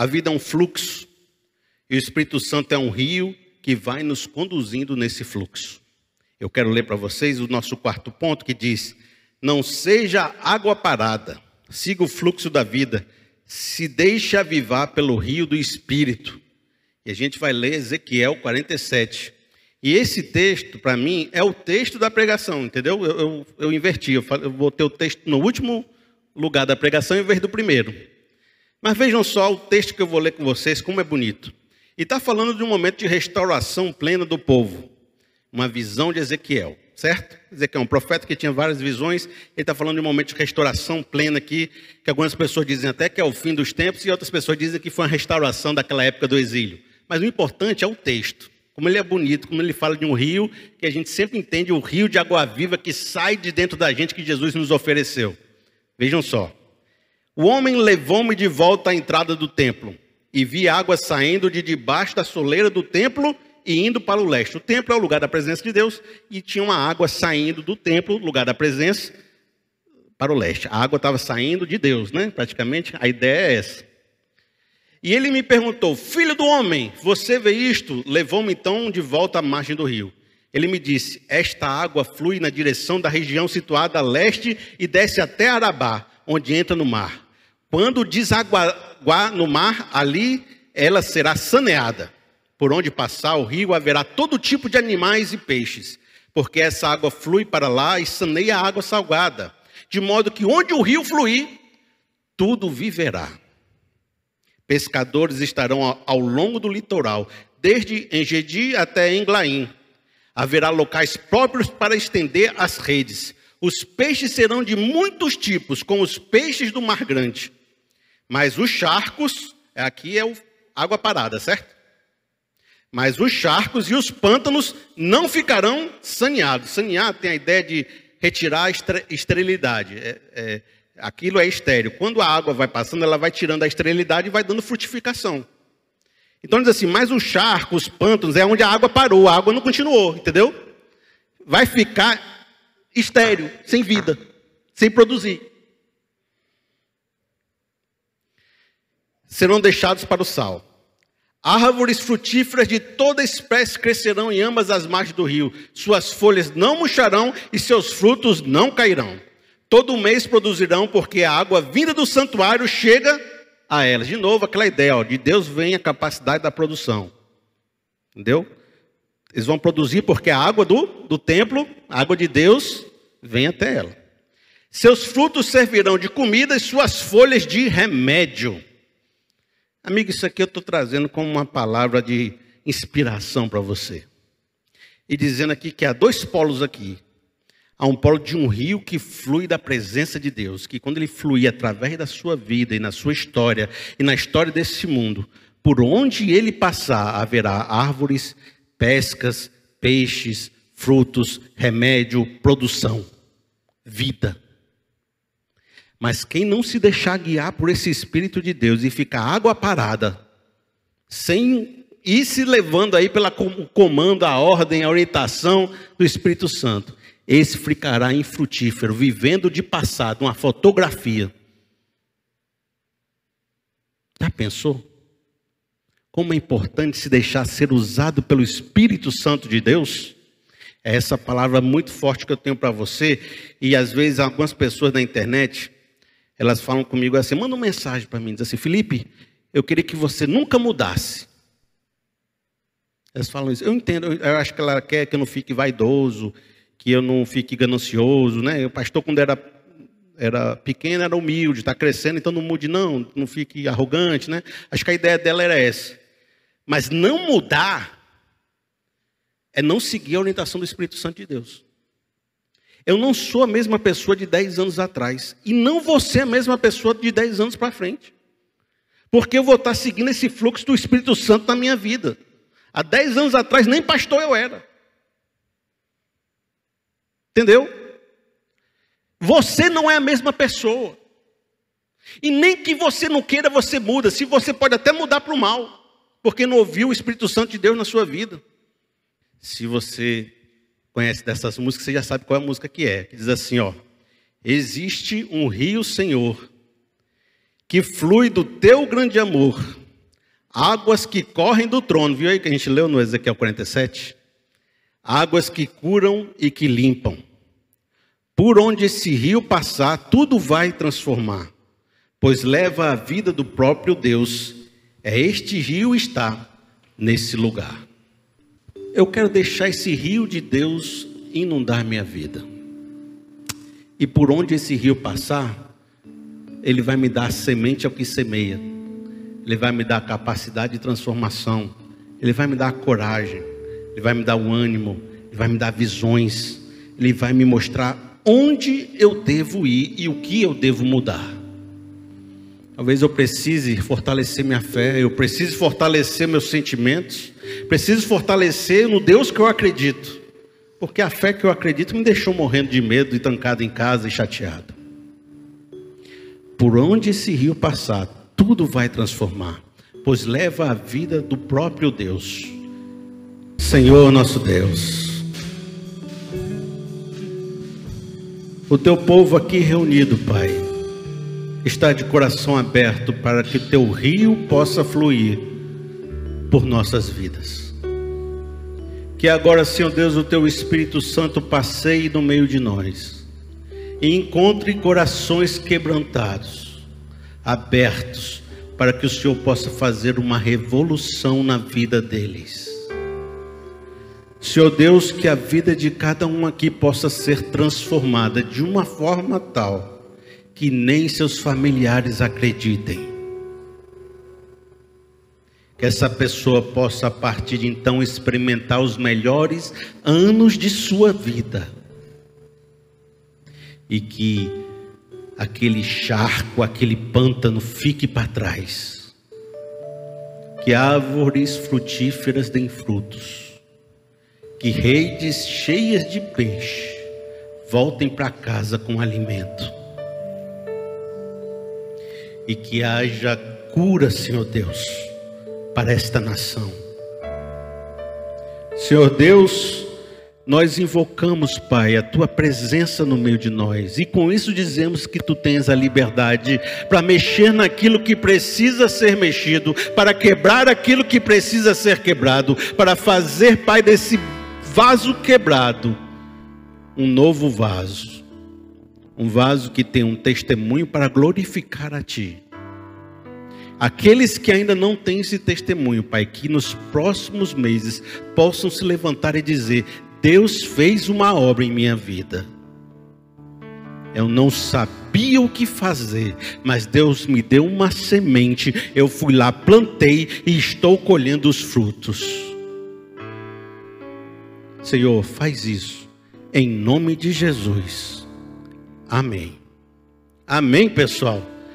A vida é um fluxo. E o Espírito Santo é um rio que vai nos conduzindo nesse fluxo. Eu quero ler para vocês o nosso quarto ponto que diz: Não seja água parada, siga o fluxo da vida, se deixe avivar pelo rio do Espírito. E a gente vai ler Ezequiel 47. E esse texto, para mim, é o texto da pregação, entendeu? Eu, eu, eu inverti, eu, eu botei o texto no último lugar da pregação em vez do primeiro. Mas vejam só o texto que eu vou ler com vocês, como é bonito. E está falando de um momento de restauração plena do povo. Uma visão de Ezequiel, certo? Ezequiel é um profeta que tinha várias visões. Ele está falando de um momento de restauração plena aqui, que algumas pessoas dizem até que é o fim dos tempos, e outras pessoas dizem que foi uma restauração daquela época do exílio. Mas o importante é o texto. Como ele é bonito, como ele fala de um rio, que a gente sempre entende o rio de água viva que sai de dentro da gente que Jesus nos ofereceu. Vejam só. O homem levou-me de volta à entrada do templo e vi água saindo de debaixo da soleira do templo e indo para o leste. O templo é o lugar da presença de Deus e tinha uma água saindo do templo, lugar da presença, para o leste. A água estava saindo de Deus, né? Praticamente a ideia é essa. E ele me perguntou: Filho do homem, você vê isto? Levou-me então de volta à margem do rio. Ele me disse: Esta água flui na direção da região situada a leste e desce até Arabá, onde entra no mar. Quando desaguar no mar, ali ela será saneada. Por onde passar o rio haverá todo tipo de animais e peixes, porque essa água flui para lá e saneia a água salgada, de modo que onde o rio fluir, tudo viverá. Pescadores estarão ao longo do litoral, desde Engedi até Englaim. Haverá locais próprios para estender as redes. Os peixes serão de muitos tipos, como os peixes do mar grande. Mas os charcos, aqui é o água parada, certo? Mas os charcos e os pântanos não ficarão saneados. Sanear tem a ideia de retirar a esterilidade. É, é, aquilo é estéreo. Quando a água vai passando, ela vai tirando a esterilidade e vai dando frutificação. Então diz assim, mas os charcos, os pântanos, é onde a água parou, a água não continuou, entendeu? Vai ficar estéreo, sem vida, sem produzir. Serão deixados para o sal. Árvores frutíferas de toda espécie crescerão em ambas as margens do rio. Suas folhas não murcharão e seus frutos não cairão. Todo mês produzirão, porque a água vinda do santuário chega a elas. De novo, aquela ideia, ó, de Deus vem a capacidade da produção. Entendeu? Eles vão produzir porque a água do, do templo, a água de Deus, vem até ela. Seus frutos servirão de comida e suas folhas de remédio. Amigo, isso aqui eu estou trazendo como uma palavra de inspiração para você. E dizendo aqui que há dois polos aqui. Há um polo de um rio que flui da presença de Deus, que quando ele fluir através da sua vida e na sua história e na história desse mundo, por onde ele passar haverá árvores, pescas, peixes, frutos, remédio, produção, vida. Mas quem não se deixar guiar por esse Espírito de Deus e ficar água parada, sem ir se levando aí pelo comando, a ordem, a orientação do Espírito Santo, esse ficará infrutífero, vivendo de passado, uma fotografia. Já pensou? Como é importante se deixar ser usado pelo Espírito Santo de Deus? É essa palavra muito forte que eu tenho para você, e às vezes algumas pessoas na internet elas falam comigo assim, manda uma mensagem para mim, diz assim, Felipe, eu queria que você nunca mudasse. Elas falam isso, eu entendo, eu acho que ela quer que eu não fique vaidoso, que eu não fique ganancioso, né? O pastor, quando era, era pequeno, era humilde, está crescendo, então não mude, não, não fique arrogante, né? Acho que a ideia dela era essa. Mas não mudar é não seguir a orientação do Espírito Santo de Deus. Eu não sou a mesma pessoa de 10 anos atrás. E não ser a mesma pessoa de 10 anos para frente. Porque eu vou estar seguindo esse fluxo do Espírito Santo na minha vida. Há 10 anos atrás, nem pastor eu era. Entendeu? Você não é a mesma pessoa. E nem que você não queira, você muda. Se você pode até mudar para o mal. Porque não ouviu o Espírito Santo de Deus na sua vida. Se você conhece dessas músicas, você já sabe qual é a música que é. Que diz assim, ó: Existe um rio, Senhor, que flui do teu grande amor, Águas que correm do trono, viu aí que a gente leu no Ezequiel 47? Águas que curam e que limpam. Por onde esse rio passar, tudo vai transformar, pois leva a vida do próprio Deus. É este rio está nesse lugar. Eu quero deixar esse rio de Deus inundar minha vida. E por onde esse rio passar, ele vai me dar semente ao que semeia. Ele vai me dar capacidade de transformação. Ele vai me dar coragem. Ele vai me dar o ânimo. Ele vai me dar visões. Ele vai me mostrar onde eu devo ir e o que eu devo mudar. Talvez eu precise fortalecer minha fé, eu preciso fortalecer meus sentimentos, preciso fortalecer no Deus que eu acredito, porque a fé que eu acredito me deixou morrendo de medo e trancado em casa e chateado. Por onde esse rio passar, tudo vai transformar, pois leva a vida do próprio Deus. Senhor nosso Deus, o teu povo aqui reunido, Pai, está de coração aberto para que teu rio possa fluir por nossas vidas. Que agora, Senhor Deus, o teu Espírito Santo passeie no meio de nós e encontre corações quebrantados, abertos, para que o Senhor possa fazer uma revolução na vida deles. Senhor Deus, que a vida de cada um aqui possa ser transformada de uma forma tal que nem seus familiares acreditem. Que essa pessoa possa, a partir de então, experimentar os melhores anos de sua vida. E que aquele charco, aquele pântano fique para trás. Que árvores frutíferas deem frutos. Que redes cheias de peixe voltem para casa com alimento. E que haja cura, Senhor Deus, para esta nação. Senhor Deus, nós invocamos, Pai, a tua presença no meio de nós, e com isso dizemos que tu tens a liberdade para mexer naquilo que precisa ser mexido, para quebrar aquilo que precisa ser quebrado, para fazer, Pai, desse vaso quebrado um novo vaso, um vaso que tem um testemunho para glorificar a Ti. Aqueles que ainda não têm esse testemunho, Pai, que nos próximos meses possam se levantar e dizer: Deus fez uma obra em minha vida. Eu não sabia o que fazer, mas Deus me deu uma semente. Eu fui lá, plantei e estou colhendo os frutos. Senhor, faz isso, em nome de Jesus. Amém. Amém, pessoal.